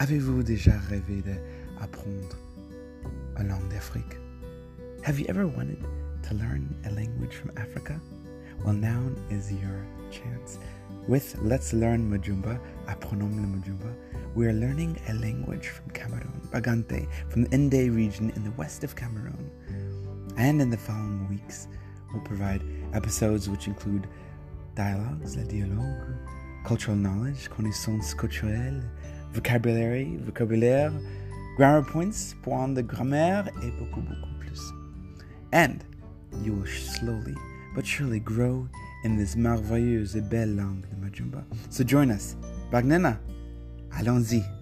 Avez-vous déjà rêvé d'apprendre une langue d'Afrique? Have you ever wanted to learn a language from Africa? Well, now is your chance. With Let's Learn Medumba, Apprenons le Medumba, we are learning a language from Cameroon, Bangangté, from the Ndé region in the west of Cameroon. And in the following weeks, we'll provide episodes which include dialogues, le dialogue, cultural knowledge, connaissances culturelles, vocabulary, vocabulaire, grammar points, points de grammaire, et beaucoup, beaucoup plus. And you will slowly but surely grow in this merveilleuse et belle langue de Medumba. So join us. Bagnena, allons-y.